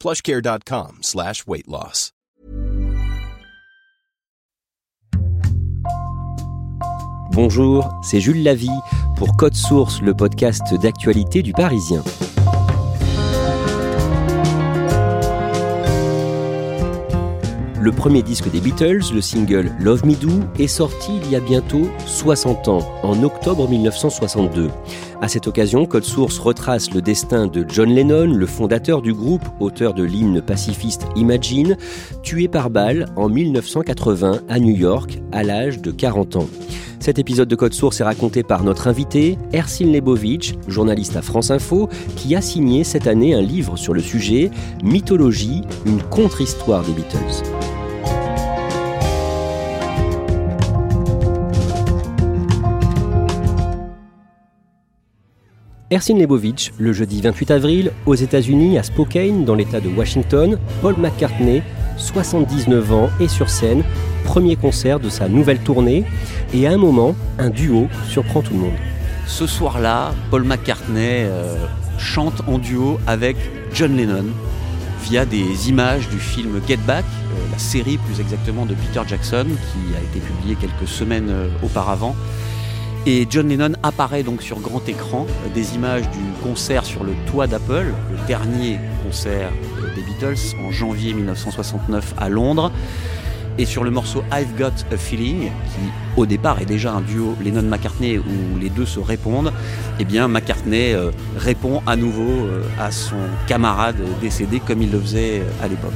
plushcare.com slash weight loss. Bonjour, c'est Jules Lavie pour Code Source, le podcast d'actualité du Parisien. Le premier disque des Beatles, le single Love Me Do, est sorti il y a bientôt 60 ans, en octobre 1962. À cette occasion, Code Source retrace le destin de John Lennon, le fondateur du groupe, auteur de l'hymne pacifiste Imagine, tué par balle en 1980 à New York à l'âge de 40 ans. Cet épisode de Code Source est raconté par notre invité, Ersin Lebovic, journaliste à France Info, qui a signé cette année un livre sur le sujet, Mythologie, une contre-histoire des Beatles. Ersin Lebovic, le jeudi 28 avril, aux États-Unis, à Spokane, dans l'État de Washington, Paul McCartney, 79 ans, est sur scène, premier concert de sa nouvelle tournée, et à un moment, un duo surprend tout le monde. Ce soir-là, Paul McCartney euh, chante en duo avec John Lennon via des images du film Get Back, euh, la série plus exactement de Peter Jackson, qui a été publiée quelques semaines euh, auparavant. Et John Lennon apparaît donc sur grand écran, euh, des images du concert sur le toit d'Apple, le dernier concert euh, des Beatles en janvier 1969 à Londres. Et sur le morceau I've Got a Feeling, qui au départ est déjà un duo Lennon-McCartney où les deux se répondent, eh bien McCartney euh, répond à nouveau à son camarade décédé comme il le faisait à l'époque.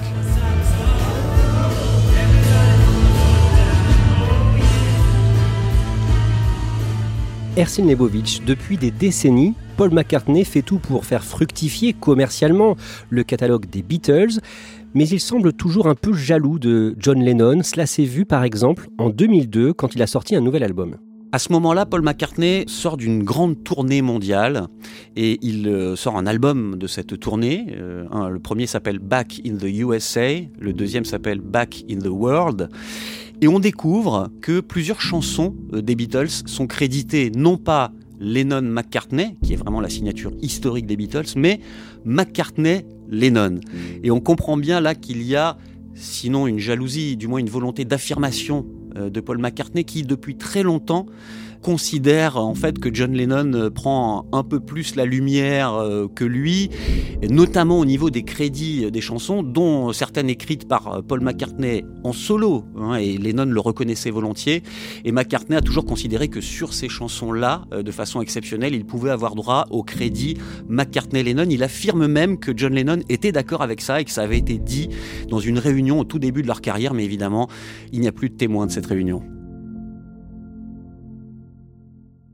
Ersin Lebovic, depuis des décennies, Paul McCartney fait tout pour faire fructifier commercialement le catalogue des Beatles, mais il semble toujours un peu jaloux de John Lennon. Cela s'est vu par exemple en 2002 quand il a sorti un nouvel album. À ce moment-là, Paul McCartney sort d'une grande tournée mondiale et il euh, sort un album de cette tournée. Euh, le premier s'appelle Back in the USA, le deuxième s'appelle Back in the World. Et on découvre que plusieurs chansons euh, des Beatles sont créditées non pas Lennon-McCartney, qui est vraiment la signature historique des Beatles, mais McCartney-Lennon. Mmh. Et on comprend bien là qu'il y a, sinon une jalousie, du moins une volonté d'affirmation euh, de Paul McCartney, qui depuis très longtemps considère en fait que John Lennon euh, prend un peu plus la lumière euh, que lui, notamment au niveau des crédits des chansons, dont certaines écrites par euh, Paul McCartney en solo, hein, et Lennon le reconnaissait volontiers, et McCartney a toujours considéré que sur ces chansons-là, de façon exceptionnelle, il pouvait avoir droit au crédit McCartney-Lennon. Il affirme même que John Lennon était d'accord avec ça et que ça avait été dit dans une réunion au tout début de leur carrière, mais évidemment, il n'y a plus de témoins de cette réunion.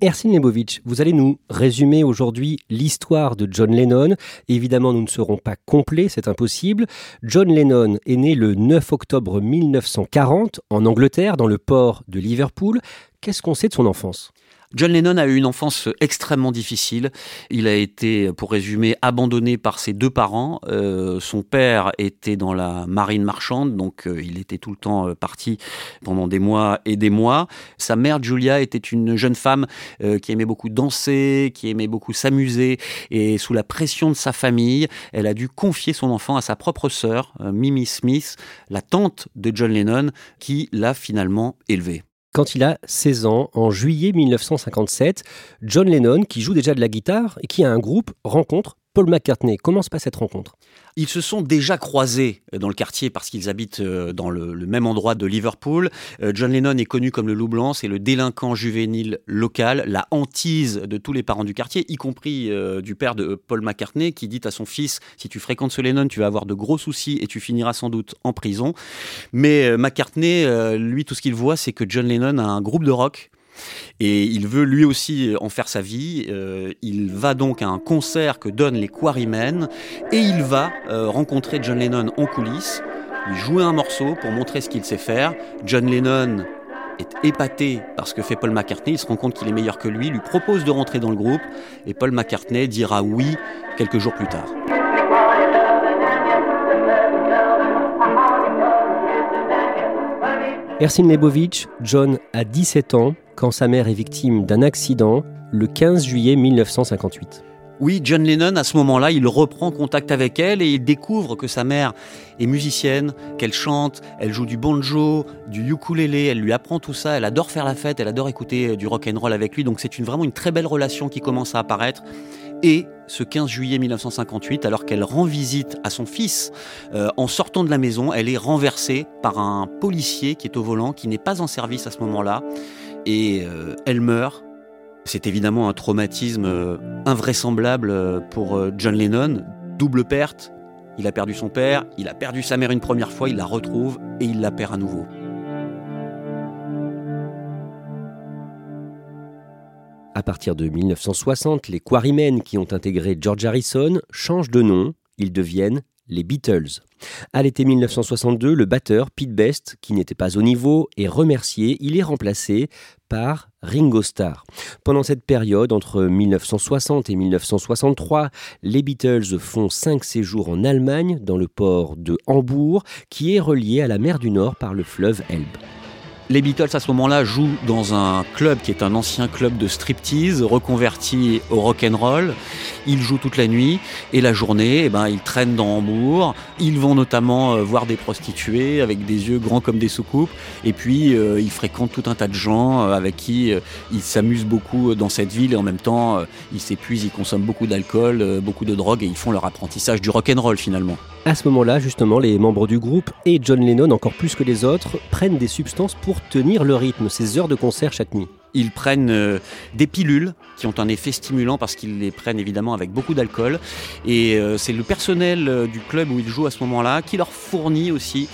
Ersin Lebovic, vous allez nous résumer aujourd'hui l'histoire de John Lennon. Évidemment, nous ne serons pas complets, c'est impossible. John Lennon est né le 9 octobre 1940 en Angleterre, dans le port de Liverpool. Qu'est-ce qu'on sait de son enfance? John Lennon a eu une enfance extrêmement difficile. Il a été, pour résumer, abandonné par ses deux parents. Euh, son père était dans la marine marchande, donc euh, il était tout le temps euh, parti pendant des mois et des mois. Sa mère, Julia, était une jeune femme qui aimait beaucoup danser, qui aimait beaucoup s'amuser, et sous la pression de sa famille, elle a dû confier son enfant à sa propre sœur, Mimi Smith, la tante de John Lennon, qui l'a finalement élevé. Quand il a 16 ans, en juillet 1957, John Lennon, qui joue déjà de la guitare et qui a un groupe, rencontre Paul McCartney. Comment se passe cette rencontre? Ils se sont déjà croisés dans le quartier parce qu'ils habitent euh, dans le, même endroit de Liverpool. Euh, John Lennon est connu comme le loup blanc, c'est le délinquant juvénile local, la hantise de tous les parents du quartier, y compris euh, du père de Paul McCartney qui dit à son fils si tu fréquentes ce Lennon, tu vas avoir de gros soucis et tu finiras sans doute en prison. Mais McCartney, lui, tout ce qu'il voit, c'est que John Lennon a un groupe de rock et il veut lui aussi en faire sa vie. Euh, il va donc à un concert que donnent les Quarrymen et il va euh, rencontrer John Lennon en coulisses, lui jouer un morceau pour montrer ce qu'il sait faire. John Lennon est épaté par ce que fait Paul McCartney, il se rend compte qu'il est meilleur que lui, lui propose de rentrer dans le groupe et Paul McCartney dira oui quelques jours plus tard. Lebovitch, John a 17 ans quand sa mère est victime d'un accident le 15 juillet 1958. Oui, John Lennon, à ce moment-là, il reprend contact avec elle et il découvre que sa mère est musicienne, qu'elle chante, elle joue du banjo, du ukulélé, elle lui apprend tout ça, elle adore faire la fête, elle adore écouter euh, du rock and roll avec lui, donc c'est une, vraiment une très belle relation qui commence à apparaître. Et ce 15 juillet 1958, alors qu'elle rend visite à son fils, euh, en sortant de la maison, elle est renversée par un policier qui est au volant, qui n'est pas en service à ce moment-là, et euh, elle meurt. C'est évidemment un traumatisme euh, invraisemblable pour John Lennon, double perte. Il a perdu son père, il a perdu sa mère une première fois, il la retrouve et il la perd à nouveau. À partir de 1960, les Quarrymen qui ont intégré George Harrison changent de nom, ils deviennent les Beatles. À l'été 1962, le batteur Pete Best, qui n'était pas au niveau, est remercié. Il est remplacé par Ringo Starr. Pendant cette période, entre 1960 et 1963, les Beatles font cinq séjours en Allemagne, dans le port de Hambourg, qui est relié à la mer du Nord par le fleuve Elbe. Les Beatles à ce moment-là jouent dans un club qui est un ancien club de striptease reconverti au rock and roll. Ils jouent toute la nuit et la journée, eh ben, ils traînent dans Hambourg. Ils vont notamment euh, voir des prostituées avec des yeux grands comme des soucoupes. Et puis euh, ils fréquentent tout un tas de gens euh, avec qui ils s'amusent beaucoup dans cette ville et en même temps ils s'épuisent, ils consomment beaucoup d'alcool, beaucoup de drogue et ils font leur apprentissage du rock and roll finalement. À ce moment-là, justement, les membres du groupe et John Lennon, encore plus que les autres, prennent des substances pour tenir le rythme, ces heures de concert chaque nuit. Ils prennent euh, des pilules qui ont un effet stimulant parce qu'ils les prennent évidemment avec beaucoup d'alcool. Et euh, c'est le personnel euh, du club où ils jouent à ce moment-là qui leur fournit aussi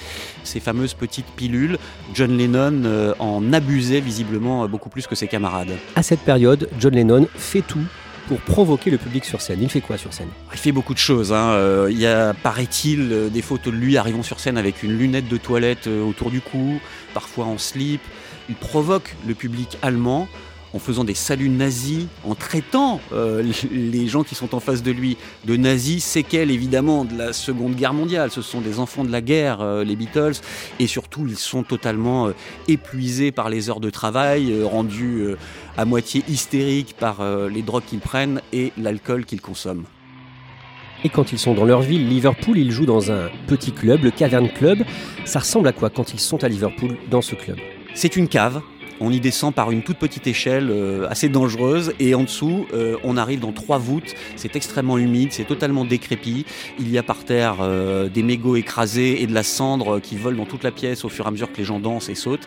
ces fameuses petites pilules. John Lennon en abusait visiblement beaucoup plus que ses camarades. À cette période, John Lennon fait tout pour provoquer le public sur scène. Il fait quoi sur scène? Il fait beaucoup de choses. Hein. Euh, il y a, paraît-il, euh, des photos de lui arrivant sur scène avec une lunette de toilette euh, autour du cou, parfois en slip. Il provoque le public allemand en faisant des saluts nazis, en traitant euh, les gens qui sont en face de lui de nazis, séquelles évidemment de la Seconde Guerre mondiale. Ce sont des enfants de la guerre, euh, les Beatles, et surtout ils sont totalement euh, épuisés par les heures de travail, rendus à moitié hystériques par les drogues qu'ils prennent et l'alcool qu'ils consomment. Et quand ils sont dans leur ville, Liverpool, ils jouent dans un petit club, le Cavern Club. Ça ressemble à quoi quand ils sont à Liverpool dans ce club? C'est une cave on y descend par une toute petite échelle euh, assez dangereuse et en dessous, euh, on arrive dans trois voûtes. C'est extrêmement humide, c'est totalement décrépit. Il y a par terre euh, des mégots écrasés et de la cendre qui vole dans toute la pièce au fur et à mesure que les gens dansent et sautent.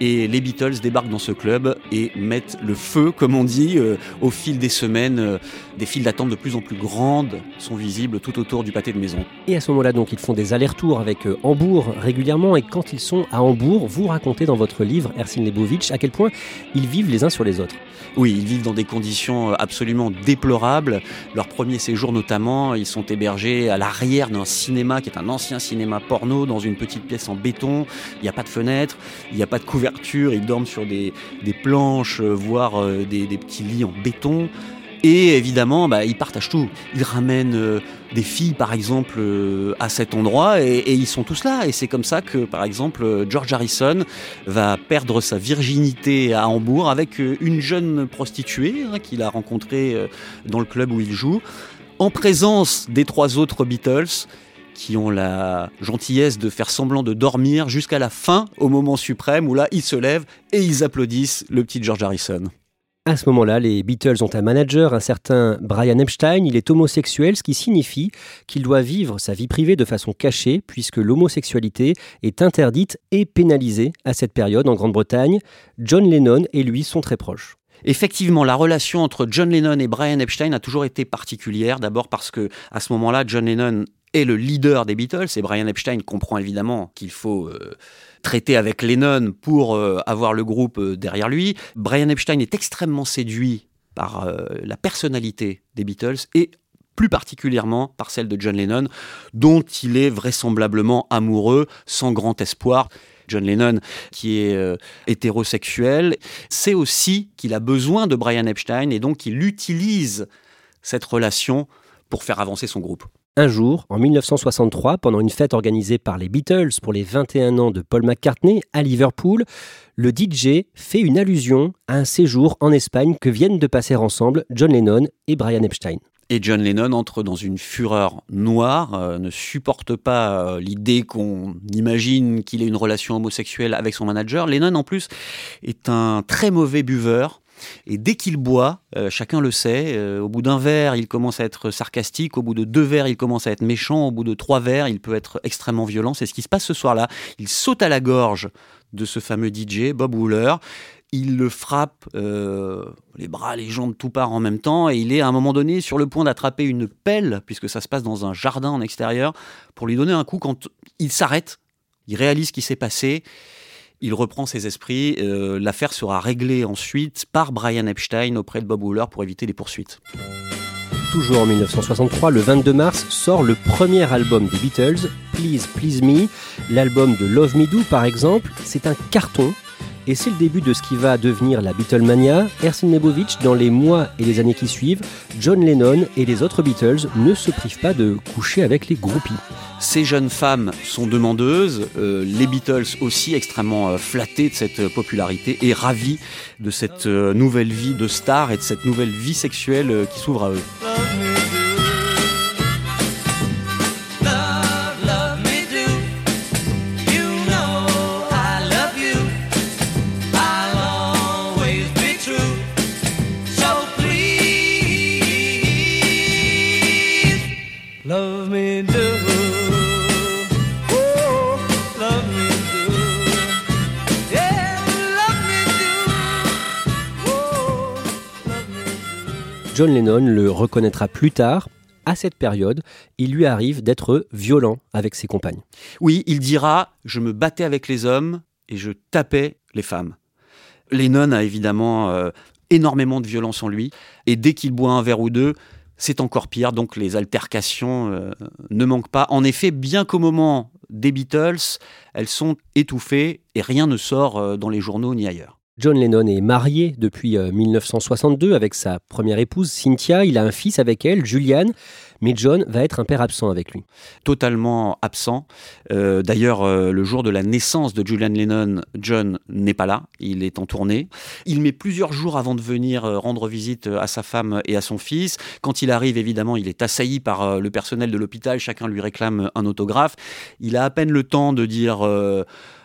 Et les Beatles débarquent dans ce club et mettent le feu, comme on dit, au fil des semaines. des files d'attente de plus en plus grandes sont visibles tout autour du pâté de maison. Et à ce moment-là, donc, ils font des allers-retours avec Hambourg régulièrement. Et quand ils sont à Hambourg, vous racontez dans votre livre, Ersin Lebovitch, à quel point ils vivent les uns sur les autres. Oui, ils vivent dans des conditions euh, absolument déplorables. Leur premier séjour notamment, ils sont hébergés à l'arrière d'un cinéma qui est un ancien cinéma porno dans une petite pièce en béton. Il n'y a pas de fenêtre, il n'y a pas de couverture, ils dorment sur des, planches, euh, voire euh, des petits lits en béton. Et évidemment, bah, ils partagent tout. Ils ramènent euh, des filles, par exemple, euh, à cet endroit, et, ils sont tous là. Et c'est comme ça que, par exemple, euh, George Harrison va perdre sa virginité à Hambourg avec une jeune prostituée hein, qu'il a rencontrée dans le club où il joue, en présence des trois autres Beatles qui ont la gentillesse de faire semblant de dormir jusqu'à la fin, au moment suprême où là, ils se lèvent et ils applaudissent le petit George Harrison. À ce moment-là, les Beatles ont un manager, un certain Brian Epstein. Il est homosexuel, ce qui signifie qu'il doit vivre sa vie privée de façon cachée, puisque l'homosexualité est interdite et pénalisée à cette période en Grande-Bretagne. John Lennon et lui sont très proches. Effectivement, la relation entre John Lennon et Brian Epstein a toujours été particulière. D'abord parce que à ce moment-là, John Lennon est le leader des Beatles et Brian Epstein comprend évidemment qu'il faut euh, traité avec Lennon pour euh, avoir le groupe euh, derrière lui. Brian Epstein est extrêmement séduit par la personnalité des Beatles et plus particulièrement par celle de John Lennon, dont il est vraisemblablement amoureux sans grand espoir. John Lennon, qui est hétérosexuel, sait aussi qu'il a besoin de Brian Epstein et donc il utilise cette relation pour faire avancer son groupe. Un jour, en 1963, pendant une fête organisée par les Beatles pour les 21 ans de Paul McCartney à Liverpool, le DJ fait une allusion à un séjour en Espagne que viennent de passer ensemble John Lennon et Brian Epstein. Et John Lennon entre dans une fureur noire, euh, ne supporte pas euh, l'idée qu'on imagine qu'il ait une relation homosexuelle avec son manager. Lennon, en plus, est un très mauvais buveur. Et dès qu'il boit, euh, chacun le sait, euh, au bout d'un verre, il commence à être sarcastique, au bout de deux verres, il commence à être méchant, au bout de trois verres, il peut être extrêmement violent. C'est ce qui se passe ce soir-là. Il saute à la gorge de ce fameux DJ, Bob Wooler. Il le frappe euh, les bras, les jambes, tout part en même temps, et il est à un moment donné sur le point d'attraper une pelle, puisque ça se passe dans un jardin en extérieur, pour lui donner un coup quand il s'arrête. Il réalise ce qui s'est passé il reprend ses esprits. Euh, l'affaire sera réglée ensuite par Brian Epstein auprès de Bob Wooler pour éviter les poursuites. Toujours en 1963, le 22 mars, sort le premier album des Beatles, Please Please Me. L'album de Love Me Do, par exemple, c'est un carton et c'est le début de ce qui va devenir la Beatlemania. Ersin Nebovich, dans les mois et les années qui suivent, John Lennon et les autres Beatles ne se privent pas de coucher avec les groupies. Ces jeunes femmes sont demandeuses, euh, les Beatles aussi extrêmement euh, flattés de cette popularité et ravis de cette euh, nouvelle vie de star et de cette nouvelle vie sexuelle qui s'ouvre à eux. John Lennon le reconnaîtra plus tard. À cette période, il lui arrive d'être violent avec ses compagnes. Oui, il dira Je me battais avec les hommes et je tapais les femmes. Lennon a évidemment euh, énormément de violence en lui, et dès qu'il boit un verre ou deux, c'est encore pire, donc les altercations euh, ne manquent pas. En effet, bien qu'au moment des Beatles, elles sont étouffées et rien ne sort euh, dans les journaux ni ailleurs. John Lennon est marié depuis 1962 euh, avec sa première épouse Cynthia. Il a un fils avec elle, Julian. Mais John va être un père absent avec lui. Totalement absent. Euh, d'ailleurs, euh, le jour de la naissance de Julian Lennon, John n'est pas là. Il est en tournée. Il met plusieurs jours avant de venir rendre visite à sa femme et à son fils. Quand il arrive, évidemment, il est assailli par le personnel de l'hôpital. Chacun lui réclame un autographe. Il a à peine le temps de dire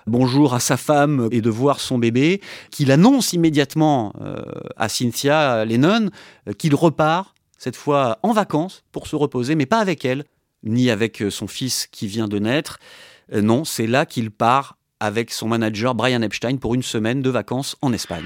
bonjour à sa femme et de voir son bébé, qu'il annonce immédiatement euh, à Cynthia Lennon euh, qu'il repart, cette fois en vacances, pour se reposer, mais pas avec elle, ni avec euh, son fils qui vient de naître. non, c'est là qu'il part avec son manager Brian Epstein pour une semaine de vacances en Espagne.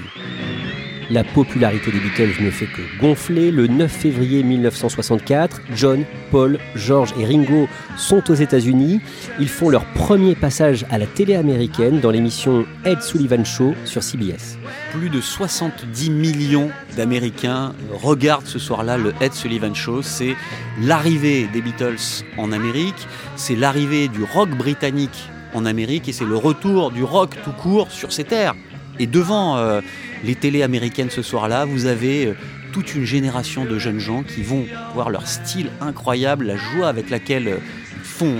La popularité des Beatles ne fait que gonfler. Le 9 février 1964, John, Paul, George et Ringo sont aux États-Unis. Ils font leur premier passage à la télé américaine dans l'émission Ed Sullivan Show sur CBS. Plus de 70 millions d'Américains regardent ce soir-là le Ed Sullivan Show. C'est l'arrivée des Beatles en Amérique, c'est l'arrivée du rock britannique en Amérique et c'est le retour du rock tout court sur ces terres. Et devant euh, les télés américaines ce soir-là, vous avez euh, toute une génération de jeunes gens qui vont voir leur style incroyable, la joie avec laquelle euh, ils font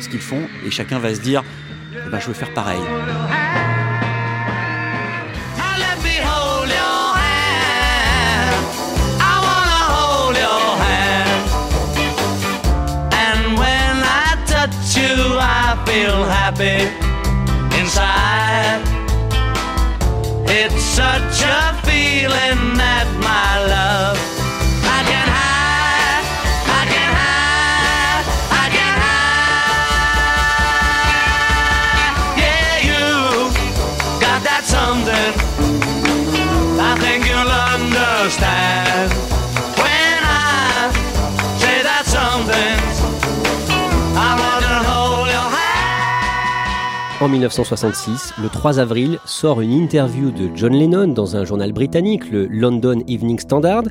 ce qu'ils font, et chacun va se dire, eh ben, je veux faire pareil. It's such a feeling that my love I can hide, I can hide, I can hide. Yeah, you got that something. En 1966, le 3 avril, sort une interview de John Lennon dans un journal britannique, le London Evening Standard,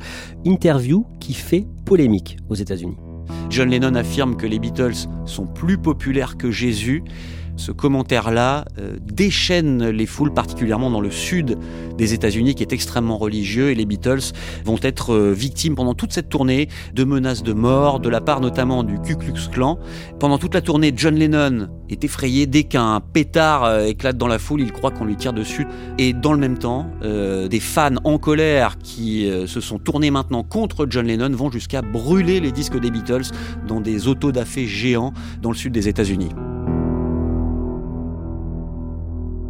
interview qui fait polémique aux États-Unis. John Lennon affirme que les Beatles sont plus populaires que Jésus. Ce commentaire-là euh, déchaîne les foules, particulièrement dans le sud des États-Unis, qui est extrêmement religieux, et les Beatles vont être euh, victimes pendant toute cette tournée de menaces de mort, de la part notamment du Ku Klux Klan. Pendant toute la tournée, John Lennon est effrayé dès qu'un pétard euh, éclate dans la foule, il croit qu'on lui tire dessus. Et dans le même temps, des fans en colère qui se sont tournés maintenant contre John Lennon vont jusqu'à brûler les disques des Beatles dans des autodafés géants dans le sud des États-Unis.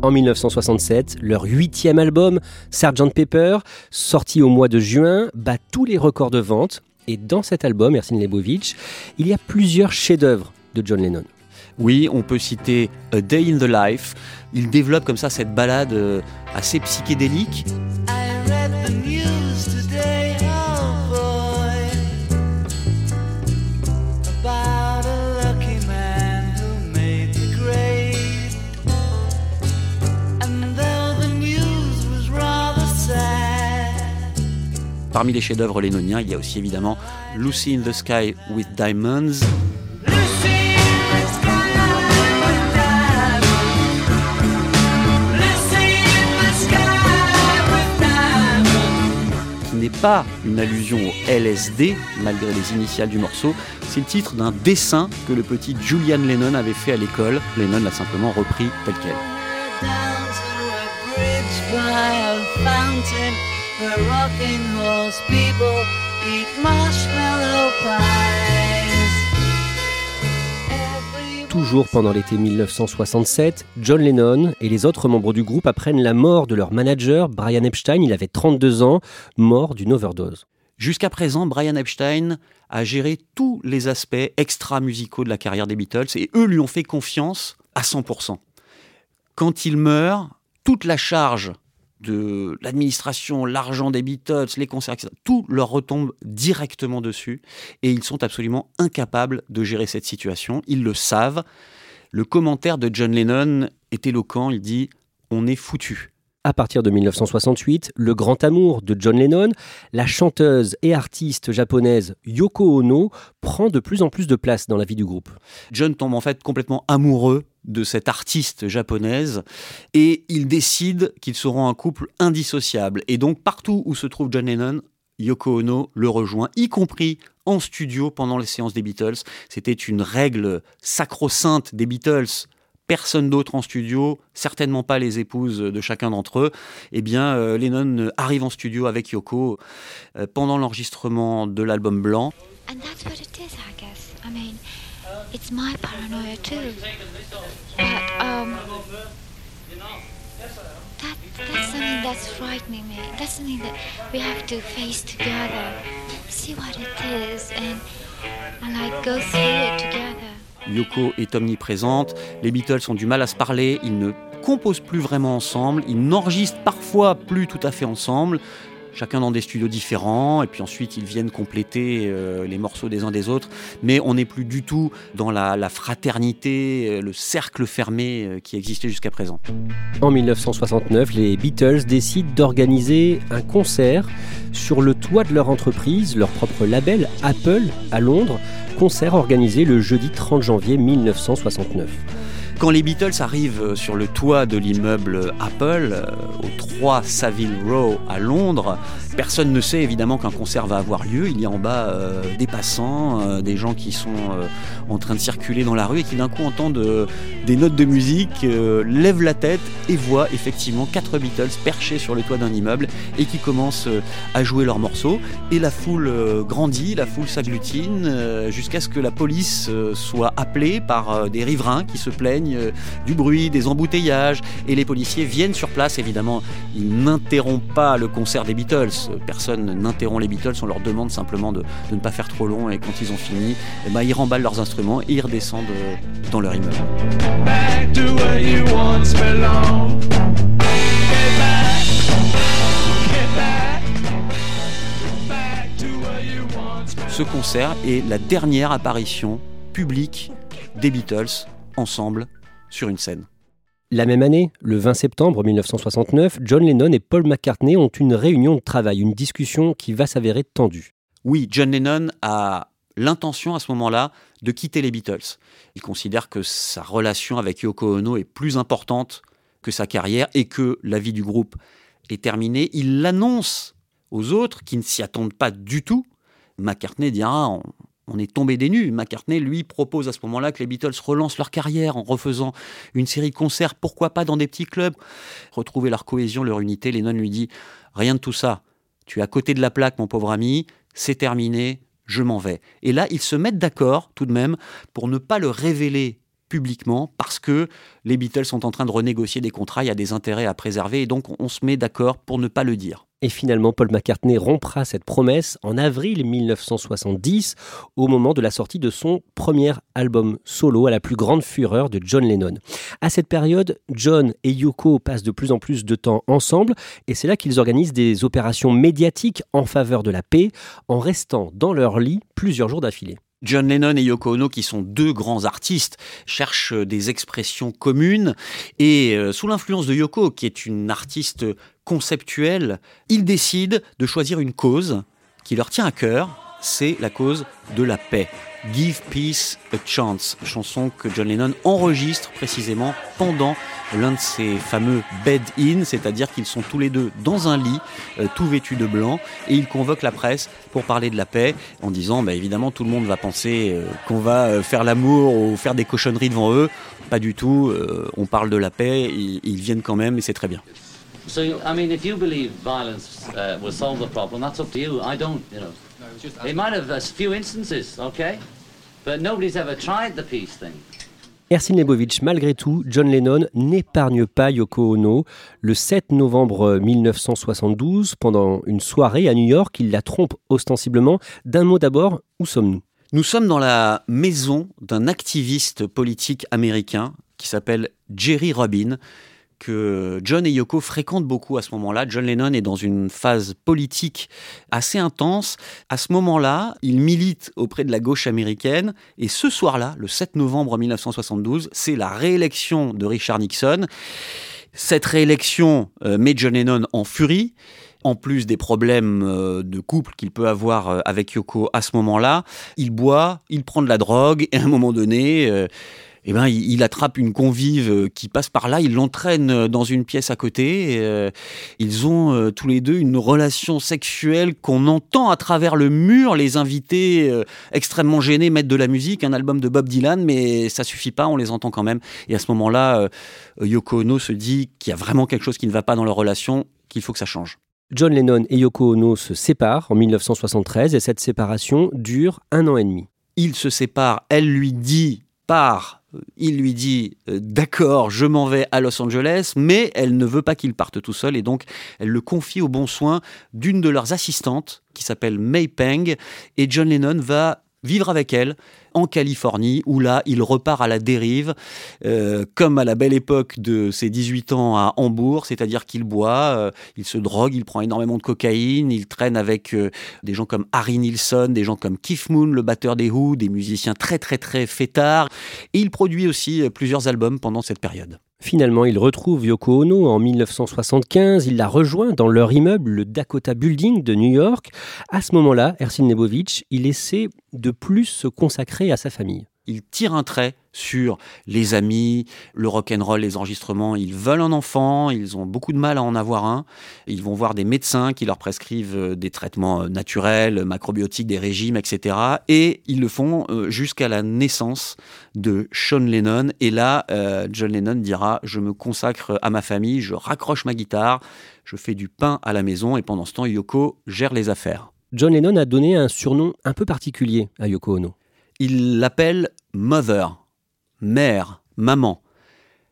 En 1967, leur huitième album, Sgt Pepper, sorti au mois de juin, bat tous les records de vente. Et dans cet album, Ersin Lebovitch, il y a plusieurs chefs-d'œuvre de John Lennon. Oui, on peut citer A Day in the Life. Il développe comme ça cette balade euh, assez psychédélique. Parmi les chefs-d'œuvre lénoniens, il y a aussi évidemment Lucy in the Sky with Diamonds. N'est pas une allusion au LSD, malgré les initiales du morceau. C'est le titre d'un dessin que le petit Julian Lennon avait fait à l'école. Lennon l'a simplement repris tel quel. People eat marshmallow pies. Toujours pendant l'été 1967, John Lennon et les autres membres du groupe apprennent la mort de leur manager, Brian Epstein. Il avait 32 ans, mort d'une overdose. Jusqu'à présent, Brian Epstein a géré tous les aspects extra-musicaux de la carrière des Beatles et eux lui ont fait confiance à 100%. Quand il meurt, toute la charge de l'administration, l'argent des Beatles, les concerts, etc., tout leur retombe directement dessus et ils sont absolument incapables de gérer cette situation. Ils le savent. Le commentaire de John Lennon est éloquent. Il dit On est foutu. À partir de 1968, le grand amour de John Lennon, la chanteuse et artiste japonaise Yoko Ono prend de plus en plus de place dans la vie du groupe. John tombe en fait complètement amoureux de cette artiste japonaise et ils décident qu'ils seront un couple indissociable. Et donc partout où se trouve John Lennon, Yoko Ono le rejoint, y compris en studio pendant les séances des Beatles. C'était une règle sacro-sainte des Beatles. Personne d'autre en studio, certainement pas les épouses de chacun d'entre eux. Eh bien, euh, Lennon arrive en studio avec Yoko euh, pendant l'enregistrement de l'album blanc. And that's what it is, I guess. I mean, it's my paranoia too. But um, that that's something that's frightening me. That's something that we have to face together, see what it is, and and like go through it together. Yoko est omniprésente, les Beatles ont du mal à se parler, ils ne composent plus vraiment ensemble, ils n'enregistrent parfois plus tout à fait ensemble, chacun dans des studios différents, et puis ensuite ils viennent compléter euh, les morceaux des uns des autres, mais on n'est plus du tout dans la, fraternité, euh, le cercle fermé euh, qui existait jusqu'à présent. En 1969, les Beatles décident d'organiser un concert sur le toit de leur entreprise, leur propre label Apple à Londres, concert organisé le jeudi 30 janvier 1969. Quand les Beatles arrivent sur le toit de l'immeuble Apple, euh, au 3 Savile Row à Londres, personne ne sait évidemment qu'un concert va avoir lieu. Il y a en bas euh, des passants, euh, des gens qui sont euh, en train de circuler dans la rue et qui d'un coup entendent euh, des notes de musique, euh, lèvent la tête et voient effectivement quatre Beatles perchés sur le toit d'un immeuble et qui commencent euh, à jouer leurs morceaux. Et la foule euh, grandit, la foule s'agglutine euh, jusqu'à ce que la police euh, soit appelée par euh, des riverains qui se plaignent euh, du bruit, des embouteillages, et les policiers viennent sur place. Évidemment, ils n'interrompent pas le concert des Beatles. Personne n'interrompt les Beatles. On leur demande simplement de, de ne pas faire trop long. Et quand ils ont fini, eh ben, ils remballent leurs instruments et ils redescendent euh, dans leur immeuble. Back to where you once. Ce concert est la dernière apparition publique des Beatles ensemble sur une scène. La même année, le 20 septembre 1969, John Lennon et Paul McCartney ont une réunion de travail, une discussion qui va s'avérer tendue. Oui, John Lennon a l'intention à ce moment-là de quitter les Beatles. Il considère que sa relation avec Yoko Ono est plus importante que sa carrière et que la vie du groupe est terminée. Il l'annonce aux autres qui ne s'y attendent pas du tout. McCartney dira on, est tombé des nues. McCartney, lui, propose à ce moment-là que les Beatles relancent leur carrière en refaisant une série de concerts, pourquoi pas dans des petits clubs, retrouver leur cohésion, leur unité. Lennon lui dit rien de tout ça. Tu es à côté de la plaque, mon pauvre ami, c'est terminé, je m'en vais. Et là, ils se mettent d'accord tout de même pour ne pas le révéler publiquement parce que les Beatles sont en train de renégocier des contrats, il y a des intérêts à préserver et donc on se met d'accord pour ne pas le dire. Et finalement, Paul McCartney rompra cette promesse en avril 1970, au moment de la sortie de son premier album solo, à la plus grande fureur de John Lennon. À cette période, John et Yoko passent de plus en plus de temps ensemble, et c'est là qu'ils organisent des opérations médiatiques en faveur de la paix, en restant dans leur lit plusieurs jours d'affilée. John Lennon et Yoko Ono, qui sont deux grands artistes, cherchent des expressions communes. Et euh, sous l'influence de Yoko, qui est une artiste conceptuelle, ils décident de choisir une cause qui leur tient à cœur. C'est la cause de la paix. Give Peace a Chance, chanson que John Lennon enregistre précisément pendant l'un de ces fameux bed-in, c'est-à-dire qu'ils sont tous les deux dans un lit, euh, tout vêtus de blanc, et ils convoquent la presse pour parler de la paix, en disant, bah, évidemment, tout le monde va penser euh, qu'on va euh, faire l'amour ou faire des cochonneries devant eux. Pas du tout, on parle de la paix, ils viennent quand même, et c'est très bien. So, I mean, if you believe violence uh, will solve the problem, that's up to you. I don't, you know. It might have a few instances, okay? But nobody's ever tried the peace thing. Ersin Lebovitch, malgré tout, John Lennon n'épargne pas Yoko Ono. Le 7 novembre 1972, pendant une soirée à New York, il la trompe ostensiblement. D'un mot d'abord, où sommes-nous? Nous sommes dans la maison d'un activiste politique américain qui s'appelle Jerry Rubin, que John et Yoko fréquentent beaucoup à ce moment-là. John Lennon est dans une phase politique assez intense. À ce moment-là, il milite auprès de la gauche américaine. Et ce soir-là, le 7 novembre 1972, c'est la réélection de Richard Nixon. Cette réélection euh, met John Lennon en furie. En plus des problèmes euh, de couple qu'il peut avoir euh, avec Yoko à ce moment-là, il boit, il prend de la drogue et à un moment donné, eh ben, il, il attrape une convive euh, qui passe par là, il l'entraîne euh, dans une pièce à côté. et, euh, ils ont euh, tous les deux une relation sexuelle qu'on entend à travers le mur. Les invités euh, extrêmement gênés mettent de la musique, un album de Bob Dylan, mais ça suffit pas, on les entend quand même. Et à ce moment-là, Yoko Ono se dit qu'il y a vraiment quelque chose qui ne va pas dans leur relation, qu'il faut que ça change. John Lennon et Yoko Ono se séparent en 1973 et cette séparation dure un an et demi. il se sépare, elle lui dit part, il lui dit euh, d'accord, je m'en vais à Los Angeles, mais elle ne veut pas qu'il parte tout seul et donc elle le confie au bon soin d'une de leurs assistantes qui s'appelle May Peng et John Lennon va vivre avec elle en Californie où là il repart à la dérive euh, comme à la belle époque de ses 18 ans à Hambourg, c'est-à-dire qu'il boit, euh, il se drogue, il prend énormément de cocaïne, il traîne avec euh, des gens comme Harry Nilsson, des gens comme Keith Moon, le batteur des Who, des musiciens très très très fêtards et il produit aussi plusieurs albums pendant cette période. Finalement, il retrouve Yoko Ono en 1975. Il la rejoint dans leur immeuble, le Dakota Building de New York. À ce moment-là, Ersin Nebovitch, il essaie de plus se consacrer à sa famille. Il tire un trait sur les amis, le rock'n'roll, les enregistrements. Ils veulent un enfant, ils ont beaucoup de mal à en avoir un. Ils vont voir des médecins qui leur prescrivent euh, des traitements euh, naturels, macrobiotiques, des régimes, etc. Et ils le font euh, jusqu'à la naissance de Sean Lennon. Et là, John Lennon dira Je me consacre à ma famille, je raccroche ma guitare, je fais du pain à la maison. Et pendant ce temps, Yoko gère les affaires. John Lennon a donné un surnom un peu particulier à Yoko Ono. Il l'appelle Mother, mère, maman.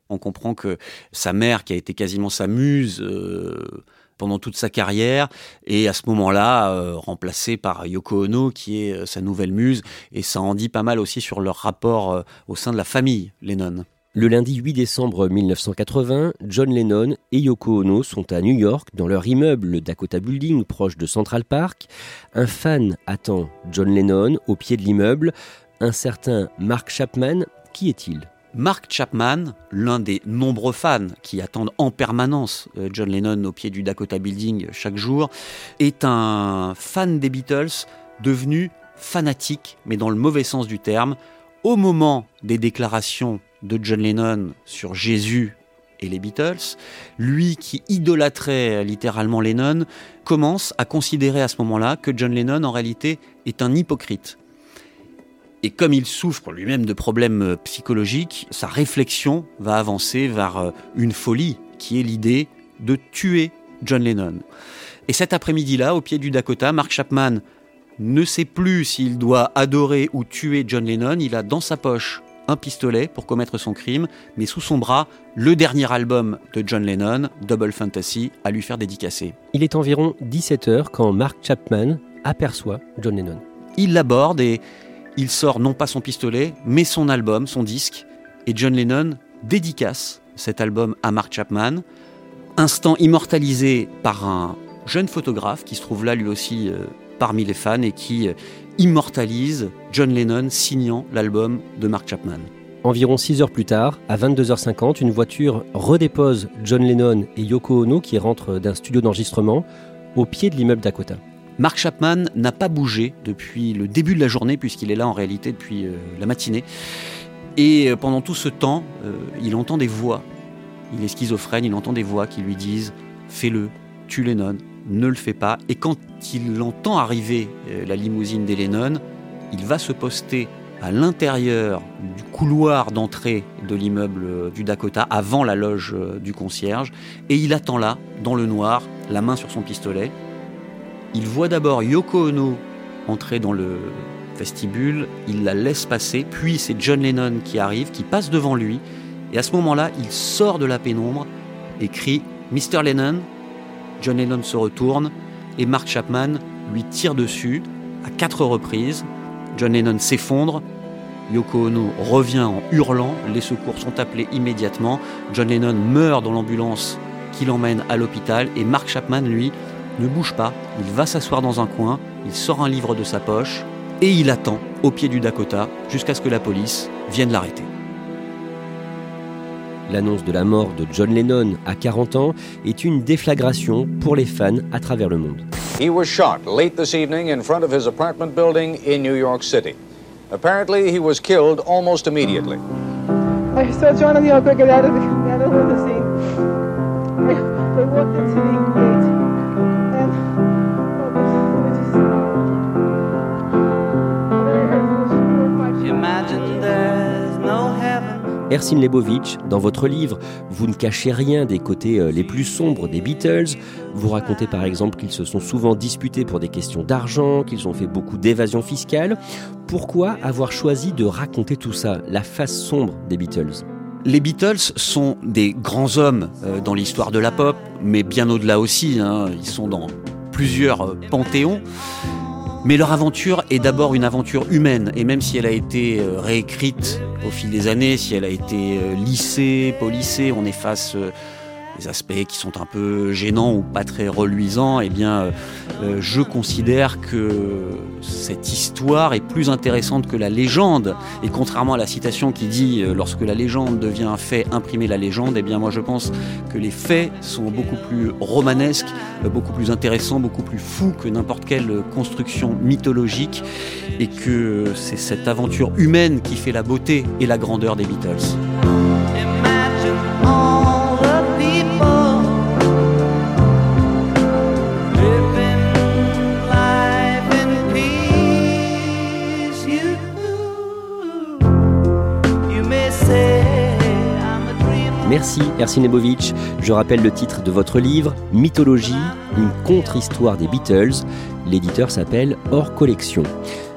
On comprend que sa mère, qui a été quasiment sa muse euh, pendant toute sa carrière, est à ce moment-là euh, remplacée par Yoko Ono, qui est euh, sa nouvelle muse. Et ça en dit pas mal aussi sur leur rapport au sein de la famille Lennon. Le lundi 8 décembre 1980, John Lennon et Yoko Ono sont à New York dans leur immeuble Dakota Building proche de Central Park. Un fan attend John Lennon au pied de l'immeuble. Un certain Mark Chapman, qui est-il? Mark Chapman, l'un des nombreux fans qui attendent en permanence euh, John Lennon au pied du Dakota Building chaque jour, est un fan des Beatles devenu fanatique, mais dans le mauvais sens du terme. Au moment des déclarations de John Lennon sur Jésus et les Beatles, lui qui idolâtrait littéralement Lennon, commence à considérer à ce moment-là que John Lennon en réalité est un hypocrite. Et comme il souffre lui-même de problèmes euh, psychologiques, sa réflexion va avancer vers euh, une folie qui est l'idée de tuer John Lennon. Et cet après-midi-là, au pied du Dakota, Mark Chapman ne sait plus s'il doit adorer ou tuer John Lennon. Il a dans sa poche un pistolet pour commettre son crime, mais sous son bras, le dernier album de John Lennon, Double Fantasy, à lui faire dédicacer. Il est environ 17h quand Mark Chapman aperçoit John Lennon. Il l'aborde et il sort non pas son pistolet, mais son album, son disque, et John Lennon dédicace cet album à Mark Chapman. Instant immortalisé par un jeune photographe qui se trouve là lui aussi euh, parmi les fans et qui euh, immortalise John Lennon signant l'album de Mark Chapman. Environ 6 heures plus tard, à 22h50, une voiture redépose John Lennon et Yoko Ono qui rentrent d'un studio d'enregistrement au pied de l'immeuble Dakota. Mark Chapman n'a pas bougé depuis le début de la journée, puisqu'il est là en réalité depuis euh, la matinée. Et euh, pendant tout ce temps, il entend des voix. Il est schizophrène, il entend des voix qui lui disent Fais-le, tue Lennon, ne le fais pas. Et quand il entend arriver euh, la limousine des Lennon, il va se poster à l'intérieur du couloir d'entrée de l'immeuble euh, du Dakota, avant la loge euh, du concierge, et il attend là, dans le noir, la main sur son pistolet. Il voit d'abord Yoko Ono entrer dans le vestibule, il la laisse passer, puis c'est John Lennon qui arrive, qui passe devant lui, et à ce moment-là, il sort de la pénombre et crie Mr. Lennon. John Lennon se retourne et Mark Chapman lui tire dessus à quatre reprises. John Lennon s'effondre. Yoko Ono revient en hurlant. Les secours sont appelés immédiatement. John Lennon meurt dans l'ambulance qui l'emmène à l'hôpital. Et Mark Chapman, lui, ne bouge pas. Il va s'asseoir dans un coin. Il sort un livre de sa poche. Et il attend au pied du Dakota jusqu'à ce que la police vienne l'arrêter. L'annonce de la mort de John Lennon à 40 ans est une déflagration pour les fans à travers le monde. He was shot late this evening in front of his apartment building in New York City. Apparently, he was killed almost immediately. I of of the scene. Ersin Lebovitch, dans votre livre, vous ne cachez rien des côtés euh, les plus sombres des Beatles. Vous racontez par exemple qu'ils se sont souvent disputés pour des questions d'argent, qu'ils ont fait beaucoup d'évasion fiscale. Pourquoi avoir choisi de raconter tout ça, la face sombre des Beatles? Les Beatles sont des grands hommes euh, dans l'histoire de la pop, mais bien au-delà aussi. hein. Ils sont dans plusieurs euh, panthéons. Mais leur aventure est d'abord une aventure humaine, et même si elle a été euh, réécrite au fil des années, si elle a été euh, lissée, polissée, on efface euh, des aspects qui sont un peu gênants ou pas très reluisants, eh bien, euh, euh, je considère que cette histoire est plus intéressante que la légende. Et contrairement à la citation qui dit euh, lorsque la légende devient un fait, imprimer la légende, eh bien, moi, je pense que les faits sont beaucoup plus romanesques, beaucoup plus intéressants, beaucoup plus fous que n'importe quelle construction mythologique, et que c'est cette aventure humaine qui fait la beauté et la grandeur des Beatles. Merci Ersin Lebovitch. Je rappelle le titre de votre livre, Mythologie, une contre-histoire des Beatles. L'éditeur s'appelle Hors Collection.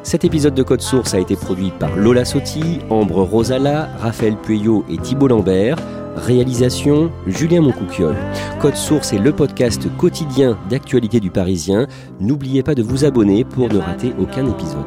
Cet épisode de Code Source a été produit par Lola Sotti, Ambre Rosala, Raphaël Pueyo et Thibault Lambert. Réalisation Julien Moncouquiole. Code Source est le podcast quotidien d'actualité du Parisien. N'oubliez pas de vous abonner pour ne rater aucun épisode.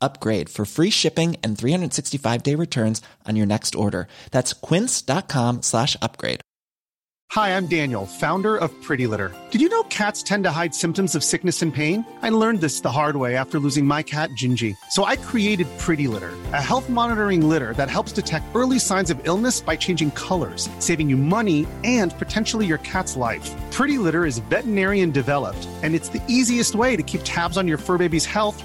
upgrade for free shipping and 365 day returns on your next order. That's quince.com slash upgrade. Hi, I'm Daniel, founder of Pretty Litter. Did you know cats tend to hide symptoms of sickness and pain? I learned this the hard way after losing my cat, Gingy. So I created Pretty Litter, a health monitoring litter that helps detect early signs of illness by changing colors, saving you money and potentially your cat's life. Pretty Litter is veterinarian developed, and it's the easiest way to keep tabs on your fur baby's health